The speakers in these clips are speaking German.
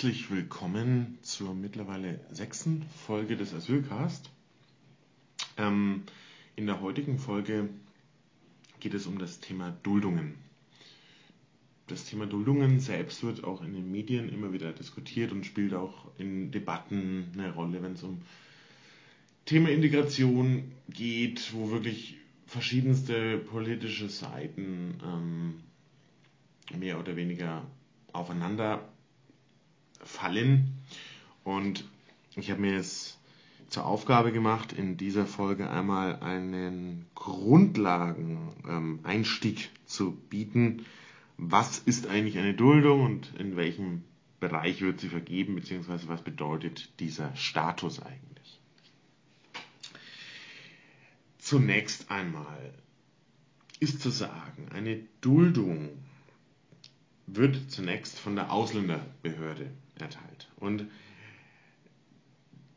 Herzlich willkommen zur mittlerweile sechsten Folge des Asylcast. Ähm, in der heutigen Folge geht es um das Thema Duldungen. Das Thema Duldungen selbst wird auch in den Medien immer wieder diskutiert und spielt auch in Debatten eine Rolle, wenn es um Thema Integration geht, wo wirklich verschiedenste politische Seiten ähm, mehr oder weniger aufeinander fallen. Und ich habe mir jetzt zur Aufgabe gemacht, in dieser Folge einmal einen Grundlagen-Einstieg ähm, zu bieten. Was ist eigentlich eine Duldung und in welchem Bereich wird sie vergeben, beziehungsweise was bedeutet dieser Status eigentlich? Zunächst einmal ist zu sagen, eine Duldung wird zunächst von der Ausländerbehörde erteilt. Und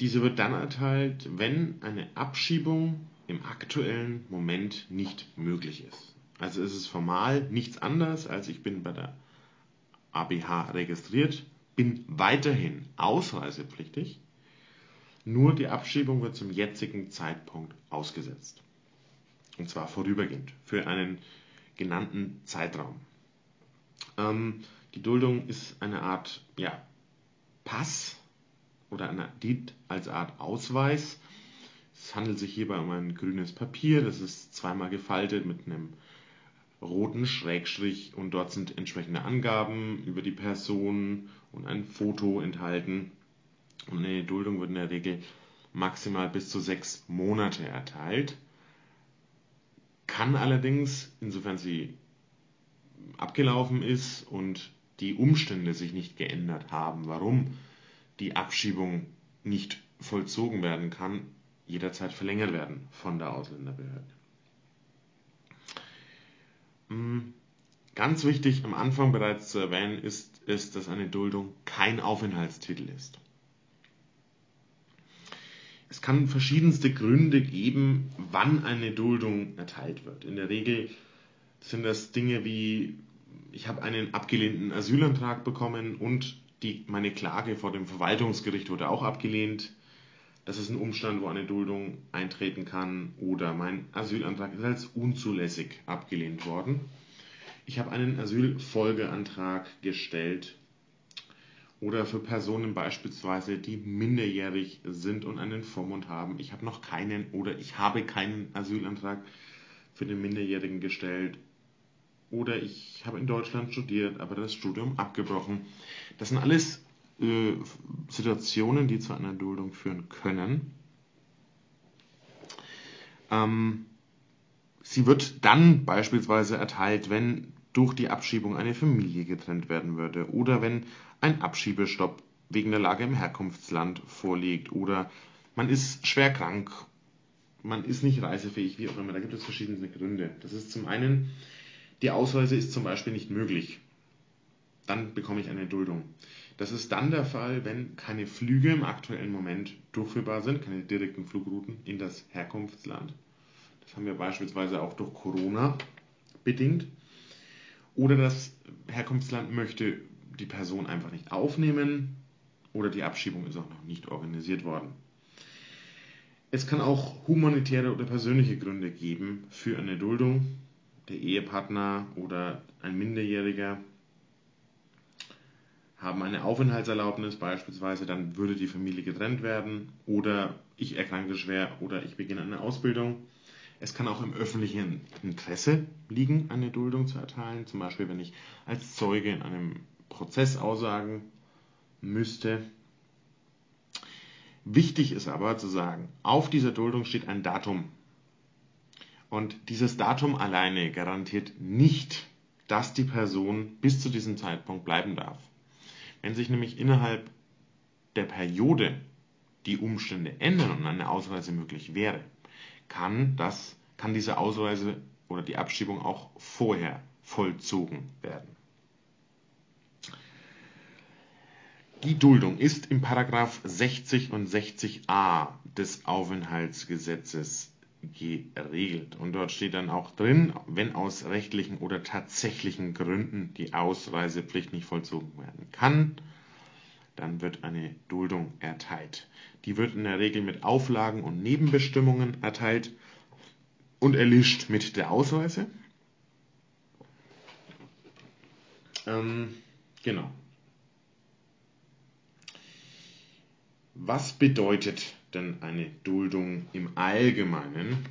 diese wird dann erteilt, wenn eine Abschiebung im aktuellen Moment nicht möglich ist. Also ist es formal nichts anderes, als ich bin bei der ABH registriert, bin weiterhin ausreisepflichtig, nur die Abschiebung wird zum jetzigen Zeitpunkt ausgesetzt. Und zwar vorübergehend, für einen genannten Zeitraum. Ähm, die Duldung ist eine Art ja, Pass oder eine, dient als Art Ausweis. Es handelt sich hierbei um ein grünes Papier, das ist zweimal gefaltet mit einem roten Schrägstrich und dort sind entsprechende Angaben über die Person und ein Foto enthalten. Und eine Duldung wird in der Regel maximal bis zu sechs Monate erteilt, kann allerdings, insofern sie abgelaufen ist und die Umstände sich nicht geändert haben, warum die Abschiebung nicht vollzogen werden kann, jederzeit verlängert werden von der Ausländerbehörde. Hm, ganz wichtig am Anfang bereits zu erwähnen ist, ist, dass eine Duldung kein Aufenthaltstitel ist. Es kann verschiedenste Gründe geben, wann eine Duldung erteilt wird. In der Regel sind das Dinge wie ich habe einen abgelehnten Asylantrag bekommen und die, meine Klage vor dem Verwaltungsgericht wurde auch abgelehnt. Das ist ein Umstand, wo eine Duldung eintreten kann oder mein Asylantrag ist als unzulässig abgelehnt worden. Ich habe einen Asylfolgeantrag gestellt oder für Personen beispielsweise, die minderjährig sind und einen Vormund haben. Ich habe noch keinen oder ich habe keinen Asylantrag für den Minderjährigen gestellt oder ich habe in Deutschland studiert, aber das Studium abgebrochen. Das sind alles äh, Situationen, die zu einer Duldung führen können. Ähm, sie wird dann beispielsweise erteilt, wenn durch die Abschiebung eine Familie getrennt werden würde oder wenn ein Abschiebestopp wegen der Lage im Herkunftsland vorliegt oder man ist schwer krank, man ist nicht reisefähig, wie auch immer. Da gibt es verschiedene Gründe. Das ist zum einen die Ausreise ist zum Beispiel nicht möglich. Dann bekomme ich eine Duldung. Das ist dann der Fall, wenn keine Flüge im aktuellen Moment durchführbar sind, keine direkten Flugrouten in das Herkunftsland. Das haben wir beispielsweise auch durch Corona bedingt. Oder das Herkunftsland möchte die Person einfach nicht aufnehmen oder die Abschiebung ist auch noch nicht organisiert worden. Es kann auch humanitäre oder persönliche Gründe geben für eine Duldung der Ehepartner oder ein Minderjähriger haben eine Aufenthaltserlaubnis beispielsweise, dann würde die Familie getrennt werden oder ich erkranke schwer oder ich beginne eine Ausbildung. Es kann auch im öffentlichen Interesse liegen, eine Duldung zu erteilen, zum Beispiel wenn ich als Zeuge in einem Prozess aussagen müsste. Wichtig ist aber zu sagen, auf dieser Duldung steht ein Datum und dieses Datum alleine garantiert nicht, dass die Person bis zu diesem Zeitpunkt bleiben darf. Wenn sich nämlich innerhalb der Periode die Umstände ändern und eine Ausreise möglich wäre, kann, das, kann diese Ausreise oder die Abschiebung auch vorher vollzogen werden. Die Duldung ist im Paragraph 60 und 60a des Aufenthaltsgesetzes geregelt. Und dort steht dann auch drin, wenn aus rechtlichen oder tatsächlichen Gründen die Ausreisepflicht nicht vollzogen werden kann, dann wird eine Duldung erteilt. Die wird in der Regel mit Auflagen und Nebenbestimmungen erteilt und erlischt mit der Ausweise. Ähm, genau. Was bedeutet denn eine Duldung im Allgemeinen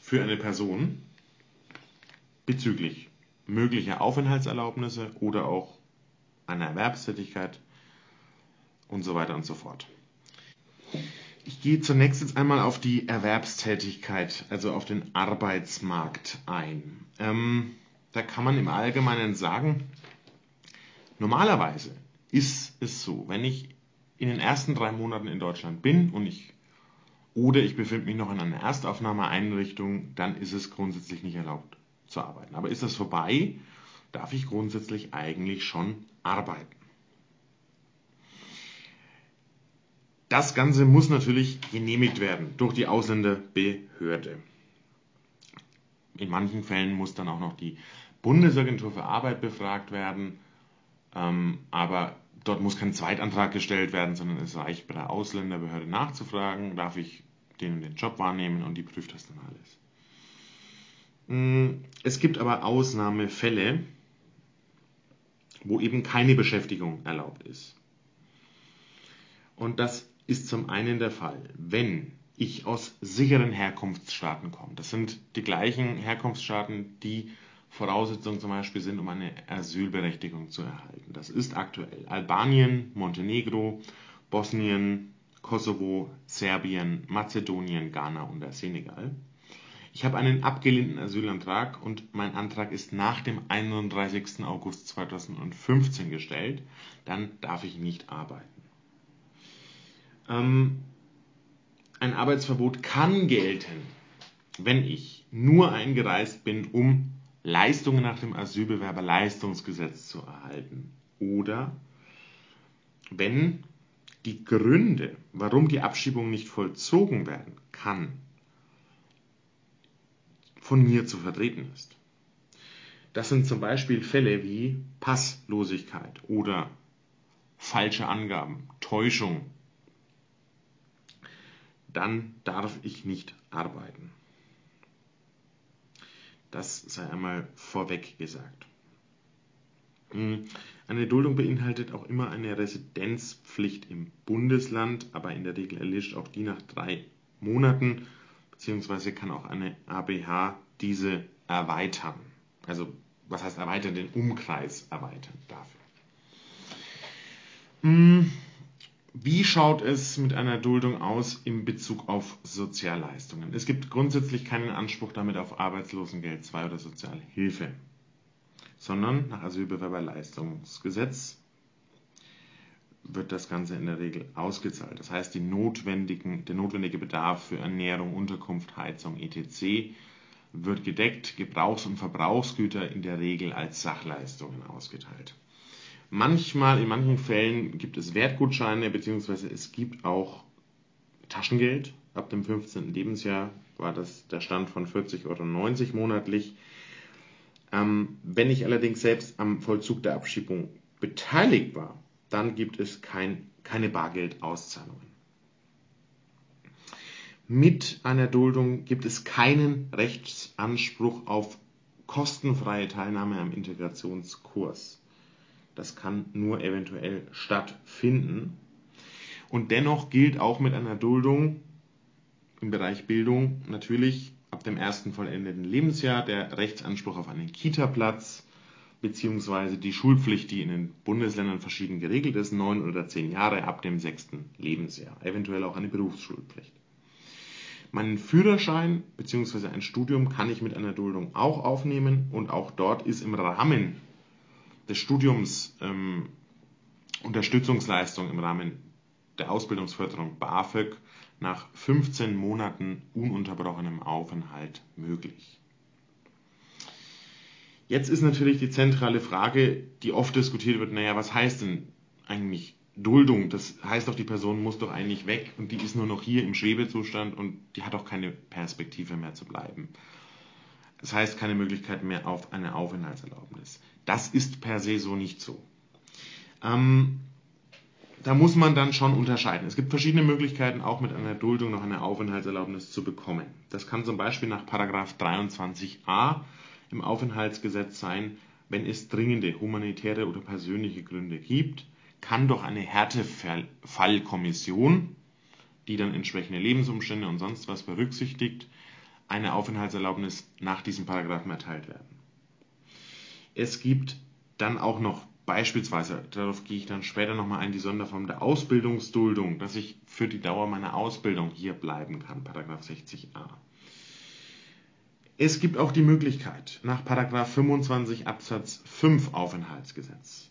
für eine Person bezüglich möglicher Aufenthaltserlaubnisse oder auch einer Erwerbstätigkeit und so weiter und so fort. Ich gehe zunächst jetzt einmal auf die Erwerbstätigkeit, also auf den Arbeitsmarkt ein. Ähm, da kann man im Allgemeinen sagen, normalerweise ist es so, wenn ich in den ersten drei Monaten in Deutschland bin und ich oder ich befinde mich noch in einer Erstaufnahmeeinrichtung, dann ist es grundsätzlich nicht erlaubt zu arbeiten. Aber ist das vorbei, darf ich grundsätzlich eigentlich schon arbeiten. Das Ganze muss natürlich genehmigt werden durch die Ausländerbehörde. In manchen Fällen muss dann auch noch die Bundesagentur für Arbeit befragt werden, ähm, aber dort muss kein Zweitantrag gestellt werden, sondern es reicht bei der Ausländerbehörde nachzufragen, darf ich den den Job wahrnehmen und die prüft das dann alles. Mm, es gibt aber Ausnahmefälle, wo eben keine Beschäftigung erlaubt ist. Und das ist zum einen der Fall, wenn ich aus sicheren Herkunftsstaaten komme. Das sind die gleichen Herkunftsstaaten, die Voraussetzung zum Beispiel sind, um eine Asylberechtigung zu erhalten. Das ist aktuell Albanien, Montenegro, Bosnien, Kosovo, Serbien, Mazedonien, Ghana und der Senegal. Ich habe einen abgelehnten Asylantrag und mein Antrag ist nach dem 31. August 2015 gestellt. Dann darf ich nicht arbeiten. Ähm, ein Arbeitsverbot kann gelten, wenn ich nur eingereist bin, um Leistungen nach dem Asylbewerberleistungsgesetz zu erhalten. Oder wenn die Gründe, warum die Abschiebung nicht vollzogen werden kann, von mir zu vertreten ist. Das sind zum Beispiel Fälle wie Passlosigkeit oder falsche Angaben, Täuschung. Dann darf ich nicht arbeiten. Das sei einmal vorweg gesagt. Hm, eine Duldung beinhaltet auch immer eine Residenzpflicht im Bundesland, aber in der Regel erlischt auch die nach drei Monaten, beziehungsweise kann auch eine ABH diese erweitern. Also, was heißt erweitern? Den Umkreis erweitern dafür. Wie schaut es mit einer Duldung aus in Bezug auf Sozialleistungen? Es gibt grundsätzlich keinen Anspruch damit auf Arbeitslosengeld 2 oder Sozialhilfe, sondern nach Asylbewerberleistungsgesetz wird das Ganze in der Regel ausgezahlt. Das heißt, der notwendige Bedarf für Ernährung, Unterkunft, Heizung etc. wird gedeckt, Gebrauchs- und Verbrauchsgüter in der Regel als Sachleistungen ausgeteilt. Manchmal, in manchen Fällen gibt es Wertgutscheine, beziehungsweise es gibt auch Taschengeld. Ab dem 15. Lebensjahr war das der Stand von 40,90 Euro monatlich. Ähm, wenn ich allerdings selbst am Vollzug der Abschiebung beteiligt war, dann gibt es kein, keine Bargeldauszahlungen. Mit einer Duldung gibt es keinen Rechtsanspruch auf kostenfreie Teilnahme am Integrationskurs. Das kann nur eventuell stattfinden. Und dennoch gilt auch mit einer Duldung im Bereich Bildung natürlich ab dem ersten vollendeten Lebensjahr der Rechtsanspruch auf einen Kita-Platz beziehungsweise die Schulpflicht, die in den Bundesländern verschieden geregelt ist, neun oder zehn Jahre ab dem sechsten Lebensjahr, eventuell auch eine Berufsschulpflicht. Meinen Führerschein bzw. ein Studium kann ich mit einer Duldung auch aufnehmen und auch dort ist im Rahmen des Studiums ähm, Unterstützungsleistung im Rahmen der Ausbildungsförderung BAföG nach 15 Monaten ununterbrochenem Aufenthalt möglich. Jetzt ist natürlich die zentrale Frage, die oft diskutiert wird, naja, was heißt denn eigentlich Duldung? Das heißt doch, die Person muss doch eigentlich weg und die ist nur noch hier im Schwebezustand und die hat auch keine Perspektive mehr zu bleiben. Das heißt keine Möglichkeit mehr auf eine Aufenthaltserlaubnis. Das ist per se so nicht so. Ähm, da muss man dann schon unterscheiden. Es gibt verschiedene Möglichkeiten, auch mit einer Duldung noch eine Aufenthaltserlaubnis zu bekommen. Das kann zum Beispiel nach 23a im Aufenthaltsgesetz sein, wenn es dringende humanitäre oder persönliche Gründe gibt, kann doch eine Härtefallkommission, die dann entsprechende Lebensumstände und sonst was berücksichtigt, eine Aufenthaltserlaubnis nach diesem Paragraphen erteilt werden. Es gibt dann auch noch beispielsweise, darauf gehe ich dann später nochmal ein, die Sonderform der Ausbildungsduldung, dass ich für die Dauer meiner Ausbildung hier bleiben kann, Paragraph 60a. Es gibt auch die Möglichkeit, nach 25 Absatz 5 Aufenthaltsgesetz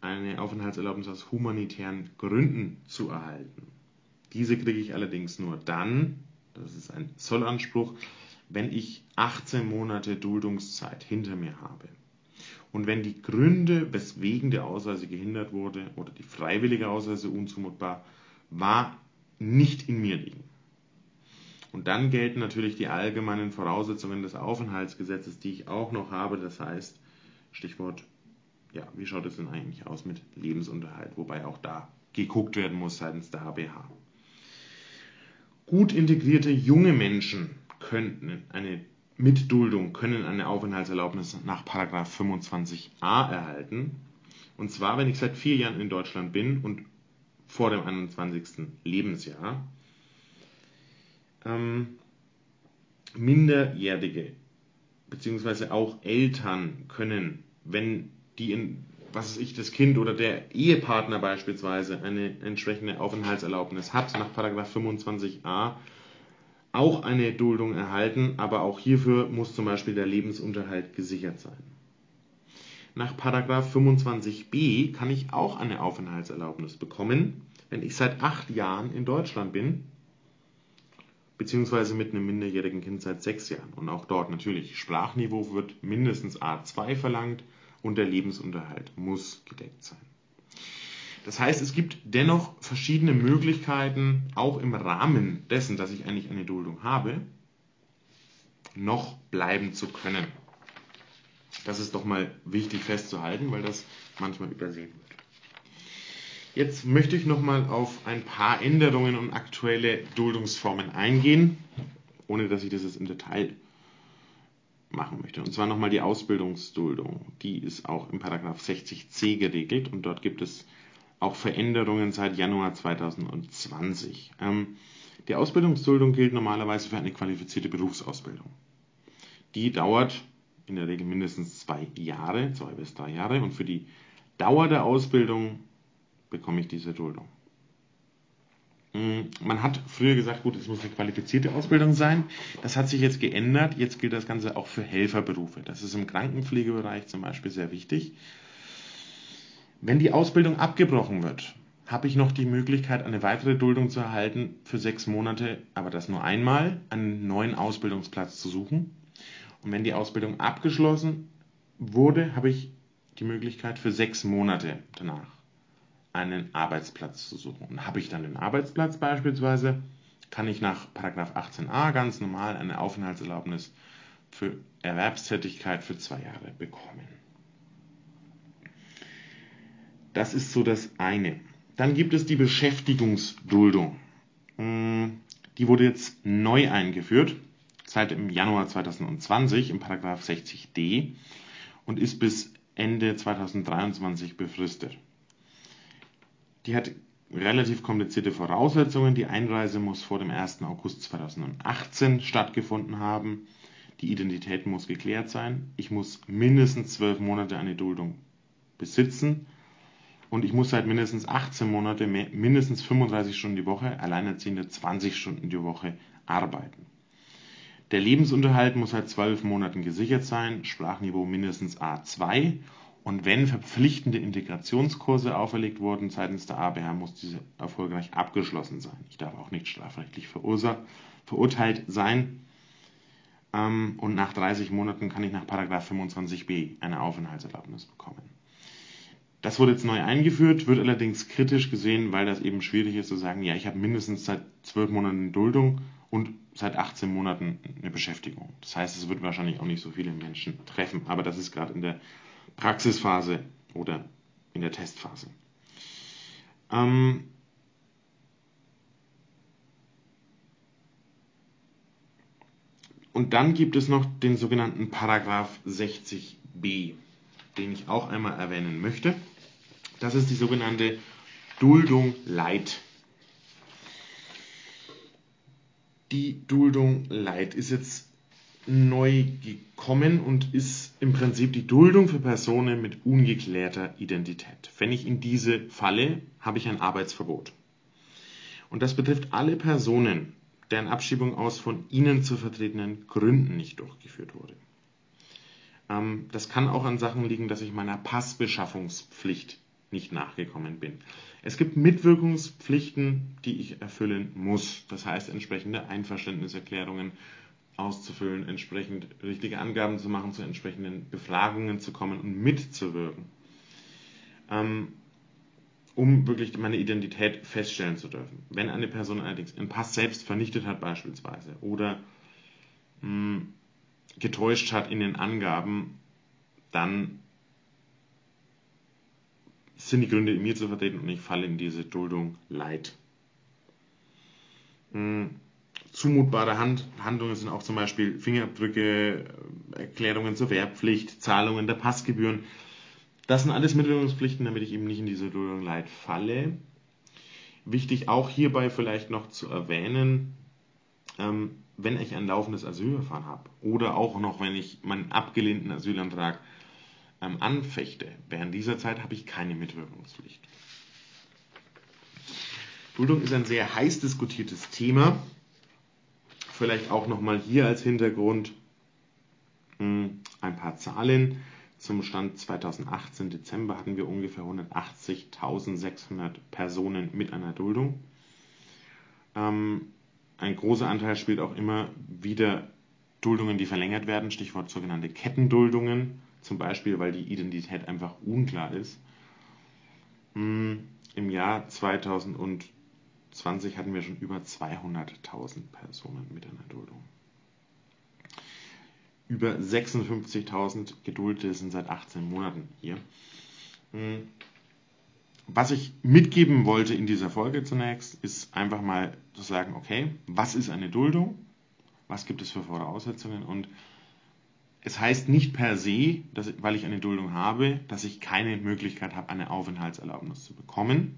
eine Aufenthaltserlaubnis aus humanitären Gründen zu erhalten. Diese kriege ich allerdings nur dann, das ist ein Zollanspruch, wenn ich 18 Monate Duldungszeit hinter mir habe. Und wenn die Gründe, weswegen der Ausreise gehindert wurde oder die freiwillige Ausreise unzumutbar war, nicht in mir liegen. Und dann gelten natürlich die allgemeinen Voraussetzungen des Aufenthaltsgesetzes, die ich auch noch habe. Das heißt, Stichwort, ja, wie schaut es denn eigentlich aus mit Lebensunterhalt? Wobei auch da geguckt werden muss seitens der HBH. Gut integrierte junge Menschen könnten eine Mitduldung können eine Aufenthaltserlaubnis nach 25a erhalten. Und zwar, wenn ich seit vier Jahren in Deutschland bin und vor dem 21. Lebensjahr ähm, Minderjährige beziehungsweise auch Eltern können, wenn die in, was weiß ich, das Kind oder der Ehepartner beispielsweise eine entsprechende Aufenthaltserlaubnis hat, nach 25a, auch eine Duldung erhalten, aber auch hierfür muss zum Beispiel der Lebensunterhalt gesichert sein. Nach 25b kann ich auch eine Aufenthaltserlaubnis bekommen, wenn ich seit acht Jahren in Deutschland bin beziehungsweise mit einem minderjährigen Kind seit sechs Jahren. Und auch dort natürlich, Sprachniveau wird mindestens A2 verlangt und der Lebensunterhalt muss gedeckt sein. Das heißt, es gibt dennoch verschiedene Möglichkeiten, auch im Rahmen dessen, dass ich eigentlich eine Duldung habe, noch bleiben zu können. Das ist doch mal wichtig festzuhalten, weil das manchmal übersehen wird. Jetzt möchte ich nochmal auf ein paar Änderungen und aktuelle Duldungsformen eingehen, ohne dass ich das jetzt im Detail machen möchte. Und zwar nochmal die Ausbildungsduldung. Die ist auch im Paragraph 60c geregelt und dort gibt es auch Veränderungen seit Januar 2020. Ähm, die Ausbildungsduldung gilt normalerweise für eine qualifizierte Berufsausbildung. Die dauert in der Regel mindestens zwei Jahre, zwei bis drei Jahre. Und für die Dauer der Ausbildung bekomme ich diese Duldung. Hm, man hat früher gesagt, gut, es muss eine qualifizierte Ausbildung sein. Das hat sich jetzt geändert. Jetzt gilt das Ganze auch für Helferberufe. Das ist im Krankenpflegebereich zum Beispiel sehr wichtig. Wenn die Ausbildung abgebrochen wird, habe ich noch die Möglichkeit, eine weitere Duldung zu erhalten für sechs Monate, aber das nur einmal, einen neuen Ausbildungsplatz zu suchen. Und wenn die Ausbildung abgeschlossen wurde, habe ich die Möglichkeit für sechs Monate danach einen Arbeitsplatz zu suchen. Und habe ich dann den Arbeitsplatz beispielsweise, kann ich nach 18a ganz normal eine Aufenthaltserlaubnis für Erwerbstätigkeit für zwei Jahre bekommen. Das ist so das eine. Dann gibt es die Beschäftigungsduldung. Hm, die wurde jetzt neu eingeführt, seit im Januar 2020 im Paragraph 60d und ist bis Ende 2023 befristet. Die hat relativ komplizierte Voraussetzungen. Die Einreise muss vor dem 1. August 2018 stattgefunden haben. Die Identität muss geklärt sein. Ich muss mindestens zwölf Monate eine Duldung besitzen. Und ich muss seit mindestens 18 Monaten mindestens 35 Stunden die Woche, Alleinerziehende 20 Stunden die Woche arbeiten. Der Lebensunterhalt muss seit 12 Monaten gesichert sein, Sprachniveau mindestens A2 und wenn verpflichtende Integrationskurse auferlegt wurden seitens der ABH, muss diese erfolgreich abgeschlossen sein. Ich darf auch nicht strafrechtlich verurteilt sein. Ähm, und nach 30 Monaten kann ich nach 25b eine Aufenthaltserlaubnis bekommen. Das wurde jetzt neu eingeführt, wird allerdings kritisch gesehen, weil das eben schwierig ist zu sagen, ja, ich habe mindestens seit 12 Monaten Duldung und seit 18 Monaten eine Beschäftigung. Das heißt, es wird wahrscheinlich auch nicht so viele Menschen treffen, aber das ist gerade in der Praxisphase oder in der Testphase. Ähm, und dann gibt es noch den sogenannten Paragraph 60b, den ich auch einmal erwähnen möchte. Das ist die sogenannte Duldung Leid. Die Duldung Leid ist jetzt neu gekommen und ist im Prinzip die Duldung für Personen mit ungeklärter Identität. Wenn ich in diese falle, habe ich ein Arbeitsverbot. Und das betrifft alle Personen, deren Abschiebung aus von ihnen zu vertretenen Gründen nicht durchgeführt wurde. Ähm, das kann auch an Sachen liegen, dass ich meiner Passbeschaffungspflicht nicht nachgekommen bin. Es gibt Mitwirkungspflichten, die ich erfüllen muss. Das heißt, entsprechende Einverständniserklärungen auszufüllen, entsprechend richtige Angaben zu machen, zu entsprechenden Befragungen zu kommen und mitzuwirken, ähm, um wirklich meine Identität feststellen zu dürfen. Wenn eine Person allerdings einen Pass selbst vernichtet hat beispielsweise oder mh, hm, getäuscht hat in den Angaben, dann sind die Gründe in mir zu vertreten und ich falle in diese Duldung Leid. Hm, zumutbare Hand Handlungen sind auch zum Beispiel Fingerabdrücke, äh, Erklärungen zur Wehrpflicht, Zahlungen der Passgebühren. Das sind alles Mitteilungspflichten, damit ich eben nicht in diese Duldung Leid falle. Wichtig auch hierbei vielleicht noch zu erwähnen, ähm, wenn ich ein laufendes Asylverfahren habe oder auch noch, wenn ich meinen abgelehnten Asylantrag ähm, anfechte, während dieser Zeit habe ich keine Mitwirkungspflicht. Duldung ist ein sehr heiß diskutiertes Thema. Vielleicht auch nochmal hier als Hintergrund hm, ein paar Zahlen. Zum Stand 2018 Dezember hatten wir ungefähr 180.600 Personen mit einer Duldung. Ähm, ein großer Anteil spielt auch immer wieder Duldungen, die verlängert werden, Stichwort sogenannte Kettenduldungen, zum Beispiel weil die Identität einfach unklar ist. Hm, Im Jahr 2020 hatten wir schon über 200.000 Personen mit einer Duldung. Über 56.000 Geduldete sind seit 18 Monaten hier. Hm, was ich mitgeben wollte in dieser Folge zunächst, ist einfach mal zu sagen, okay, was ist eine Duldung? Was gibt es für Voraussetzungen? Und es heißt nicht per se, dass, weil ich eine Duldung habe, dass ich keine Möglichkeit habe, eine Aufenthaltserlaubnis zu bekommen,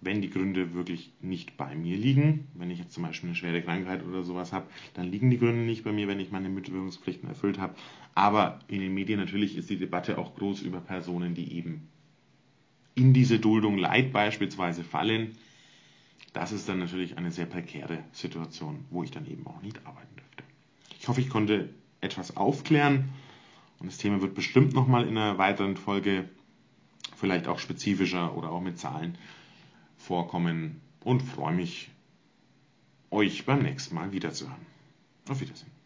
wenn die Gründe wirklich nicht bei mir liegen. Wenn ich jetzt zum Beispiel eine schwere Krankheit oder sowas habe, dann liegen die Gründe nicht bei mir, wenn ich meine Mitwirkungspflichten erfüllt habe. Aber in den Medien natürlich ist die Debatte auch groß über Personen, die eben in diese Duldung Leid beispielsweise fallen. Das ist dann natürlich eine sehr prekäre Situation, wo ich dann eben auch nicht arbeiten dürfte. Ich hoffe, ich konnte etwas aufklären. Und das Thema wird bestimmt nochmal in einer weiteren Folge vielleicht auch spezifischer oder auch mit Zahlen vorkommen und freue mich, euch beim nächsten Mal wiederzuhören. Auf Wiedersehen.